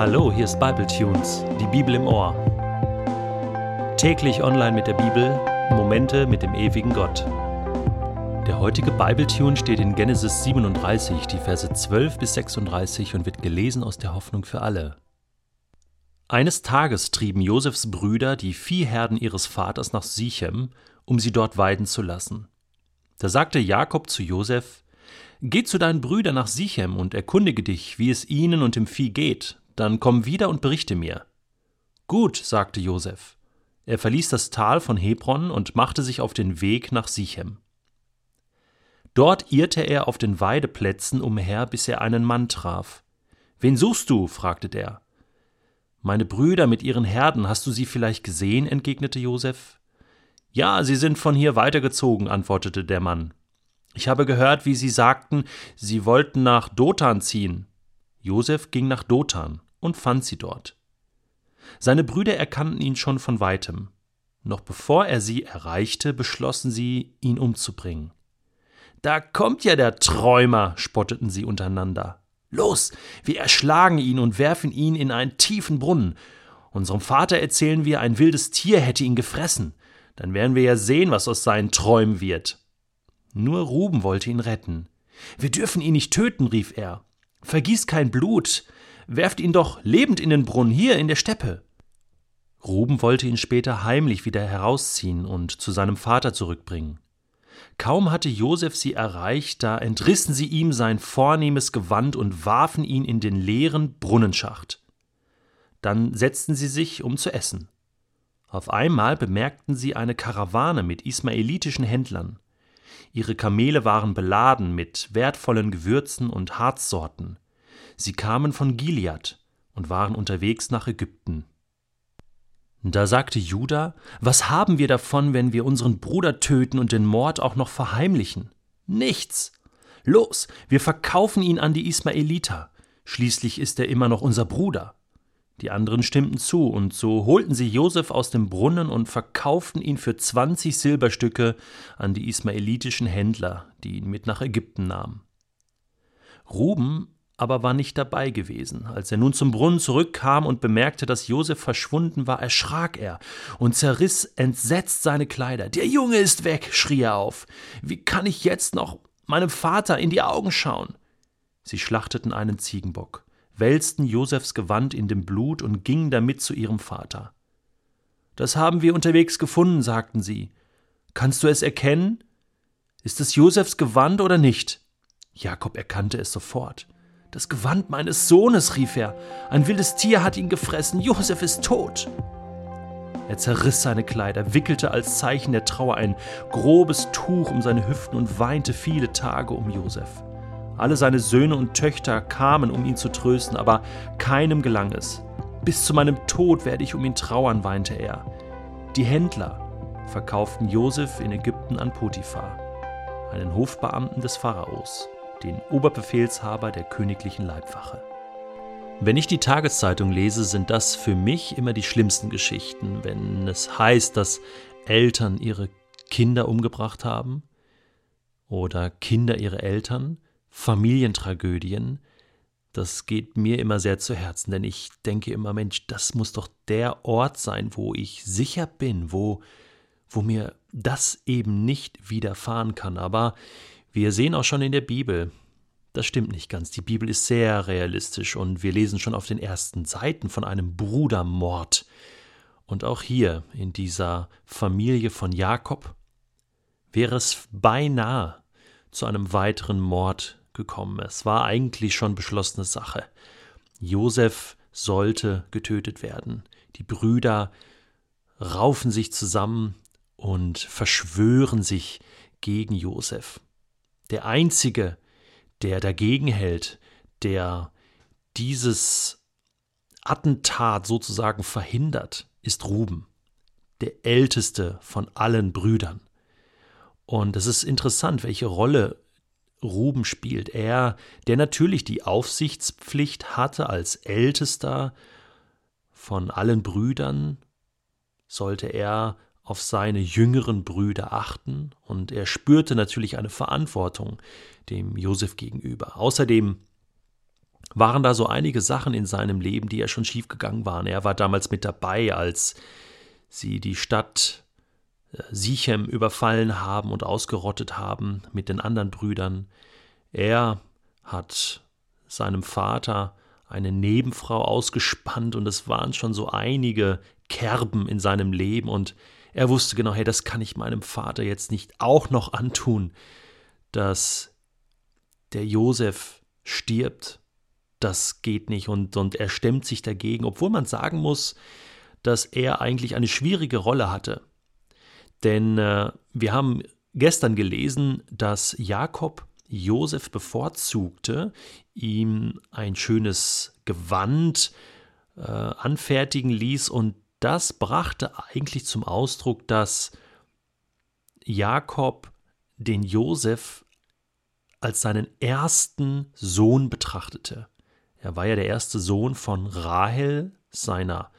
Hallo, hier ist Bible Tunes, die Bibel im Ohr. Täglich online mit der Bibel, Momente mit dem ewigen Gott. Der heutige Bible Tune steht in Genesis 37, die Verse 12 bis 36 und wird gelesen aus der Hoffnung für alle. Eines Tages trieben Josefs Brüder die Viehherden ihres Vaters nach Sichem, um sie dort weiden zu lassen. Da sagte Jakob zu Josef: Geh zu deinen Brüdern nach Sichem und erkundige dich, wie es ihnen und dem Vieh geht, dann komm wieder und berichte mir. Gut, sagte Josef. Er verließ das Tal von Hebron und machte sich auf den Weg nach Sichem. Dort irrte er auf den Weideplätzen umher, bis er einen Mann traf. Wen suchst du? fragte der. Meine Brüder mit ihren Herden, hast du sie vielleicht gesehen? entgegnete Josef. Ja, sie sind von hier weitergezogen, antwortete der Mann. Ich habe gehört, wie sie sagten, sie wollten nach Dothan ziehen. Josef ging nach Dothan und fand sie dort. Seine Brüder erkannten ihn schon von weitem. Noch bevor er sie erreichte, beschlossen sie, ihn umzubringen. Da kommt ja der Träumer, spotteten sie untereinander. Los, wir erschlagen ihn und werfen ihn in einen tiefen Brunnen. Unserem Vater erzählen wir, ein wildes Tier hätte ihn gefressen. Dann werden wir ja sehen, was aus seinen Träumen wird. Nur Ruben wollte ihn retten. Wir dürfen ihn nicht töten, rief er. Vergießt kein Blut. Werft ihn doch lebend in den Brunnen, hier in der Steppe. Ruben wollte ihn später heimlich wieder herausziehen und zu seinem Vater zurückbringen. Kaum hatte Josef sie erreicht, da entrissen sie ihm sein vornehmes Gewand und warfen ihn in den leeren Brunnenschacht. Dann setzten sie sich, um zu essen. Auf einmal bemerkten sie eine Karawane mit ismaelitischen Händlern. Ihre Kamele waren beladen mit wertvollen Gewürzen und Harzsorten. Sie kamen von Gilead und waren unterwegs nach Ägypten. Da sagte Judah, was haben wir davon, wenn wir unseren Bruder töten und den Mord auch noch verheimlichen? Nichts. Los, wir verkaufen ihn an die Ismaeliter. Schließlich ist er immer noch unser Bruder. Die anderen stimmten zu, und so holten sie Josef aus dem Brunnen und verkauften ihn für zwanzig Silberstücke an die ismaelitischen Händler, die ihn mit nach Ägypten nahmen. Ruben aber war nicht dabei gewesen. Als er nun zum Brunnen zurückkam und bemerkte, dass Josef verschwunden war, erschrak er und zerriss entsetzt seine Kleider. Der Junge ist weg, schrie er auf. Wie kann ich jetzt noch meinem Vater in die Augen schauen? Sie schlachteten einen Ziegenbock, wälzten Josefs Gewand in dem Blut und gingen damit zu ihrem Vater. Das haben wir unterwegs gefunden, sagten sie. Kannst du es erkennen? Ist es Josefs Gewand oder nicht? Jakob erkannte es sofort. Das Gewand meines Sohnes, rief er. Ein wildes Tier hat ihn gefressen. Josef ist tot. Er zerriss seine Kleider, wickelte als Zeichen der Trauer ein grobes Tuch um seine Hüften und weinte viele Tage um Josef. Alle seine Söhne und Töchter kamen, um ihn zu trösten, aber keinem gelang es. Bis zu meinem Tod werde ich um ihn trauern, weinte er. Die Händler verkauften Josef in Ägypten an Potiphar, einen Hofbeamten des Pharaos den Oberbefehlshaber der königlichen Leibwache. Wenn ich die Tageszeitung lese, sind das für mich immer die schlimmsten Geschichten, wenn es heißt, dass Eltern ihre Kinder umgebracht haben oder Kinder ihre Eltern, Familientragödien, das geht mir immer sehr zu Herzen, denn ich denke immer, Mensch, das muss doch der Ort sein, wo ich sicher bin, wo, wo mir das eben nicht widerfahren kann. Aber wir sehen auch schon in der Bibel, das stimmt nicht ganz. Die Bibel ist sehr realistisch und wir lesen schon auf den ersten Seiten von einem Brudermord. Und auch hier in dieser Familie von Jakob wäre es beinahe zu einem weiteren Mord gekommen. Es war eigentlich schon beschlossene Sache. Josef sollte getötet werden. Die Brüder raufen sich zusammen und verschwören sich gegen Josef der Einzige, der dagegen hält, der dieses Attentat sozusagen verhindert, ist Ruben, der älteste von allen Brüdern. Und es ist interessant, welche Rolle Ruben spielt. Er, der natürlich die Aufsichtspflicht hatte als ältester von allen Brüdern, sollte er auf seine jüngeren Brüder achten und er spürte natürlich eine Verantwortung dem Josef gegenüber. Außerdem waren da so einige Sachen in seinem Leben, die ja schon schiefgegangen waren. Er war damals mit dabei, als sie die Stadt Sichem überfallen haben und ausgerottet haben mit den anderen Brüdern. Er hat seinem Vater eine Nebenfrau ausgespannt und es waren schon so einige Kerben in seinem Leben und er wusste genau, hey, das kann ich meinem Vater jetzt nicht auch noch antun, dass der Josef stirbt. Das geht nicht und, und er stemmt sich dagegen, obwohl man sagen muss, dass er eigentlich eine schwierige Rolle hatte. Denn äh, wir haben gestern gelesen, dass Jakob Josef bevorzugte, ihm ein schönes Gewand äh, anfertigen ließ und das brachte eigentlich zum Ausdruck, dass Jakob den Josef als seinen ersten Sohn betrachtete. Er war ja der erste Sohn von Rahel, seiner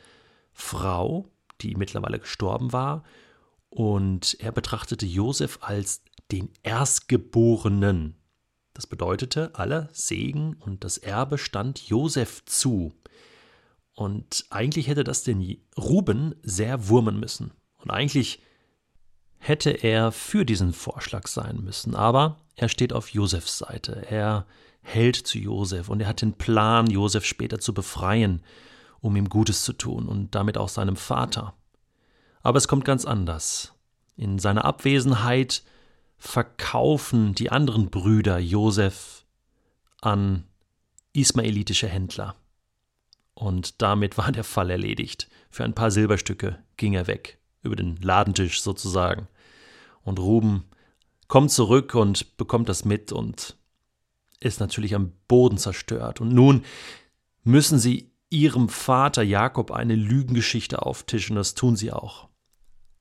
Frau, die mittlerweile gestorben war, und er betrachtete Josef als den Erstgeborenen. Das bedeutete, aller Segen und das Erbe stand Josef zu. Und eigentlich hätte das den Ruben sehr wurmen müssen. Und eigentlich hätte er für diesen Vorschlag sein müssen. Aber er steht auf Josefs Seite. Er hält zu Josef und er hat den Plan, Josef später zu befreien, um ihm Gutes zu tun und damit auch seinem Vater. Aber es kommt ganz anders. In seiner Abwesenheit verkaufen die anderen Brüder Josef an ismaelitische Händler. Und damit war der Fall erledigt. Für ein paar Silberstücke ging er weg, über den Ladentisch sozusagen. Und Ruben kommt zurück und bekommt das mit und ist natürlich am Boden zerstört. Und nun müssen sie ihrem Vater Jakob eine Lügengeschichte auftischen, das tun sie auch.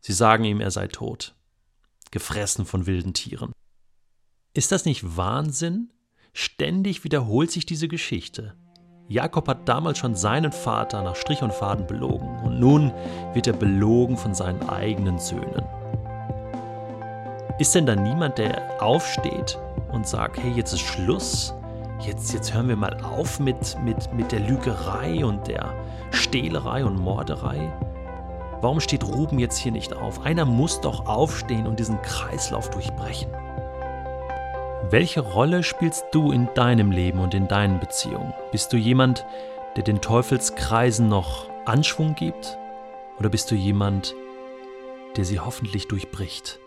Sie sagen ihm, er sei tot gefressen von wilden Tieren. Ist das nicht Wahnsinn? Ständig wiederholt sich diese Geschichte. Jakob hat damals schon seinen Vater nach Strich und Faden belogen und nun wird er belogen von seinen eigenen Söhnen. Ist denn da niemand, der aufsteht und sagt, hey, jetzt ist Schluss, jetzt, jetzt hören wir mal auf mit, mit, mit der Lügerei und der Stehlerei und Morderei? Warum steht Ruben jetzt hier nicht auf? Einer muss doch aufstehen und diesen Kreislauf durchbrechen. Welche Rolle spielst du in deinem Leben und in deinen Beziehungen? Bist du jemand, der den Teufelskreisen noch Anschwung gibt? Oder bist du jemand, der sie hoffentlich durchbricht?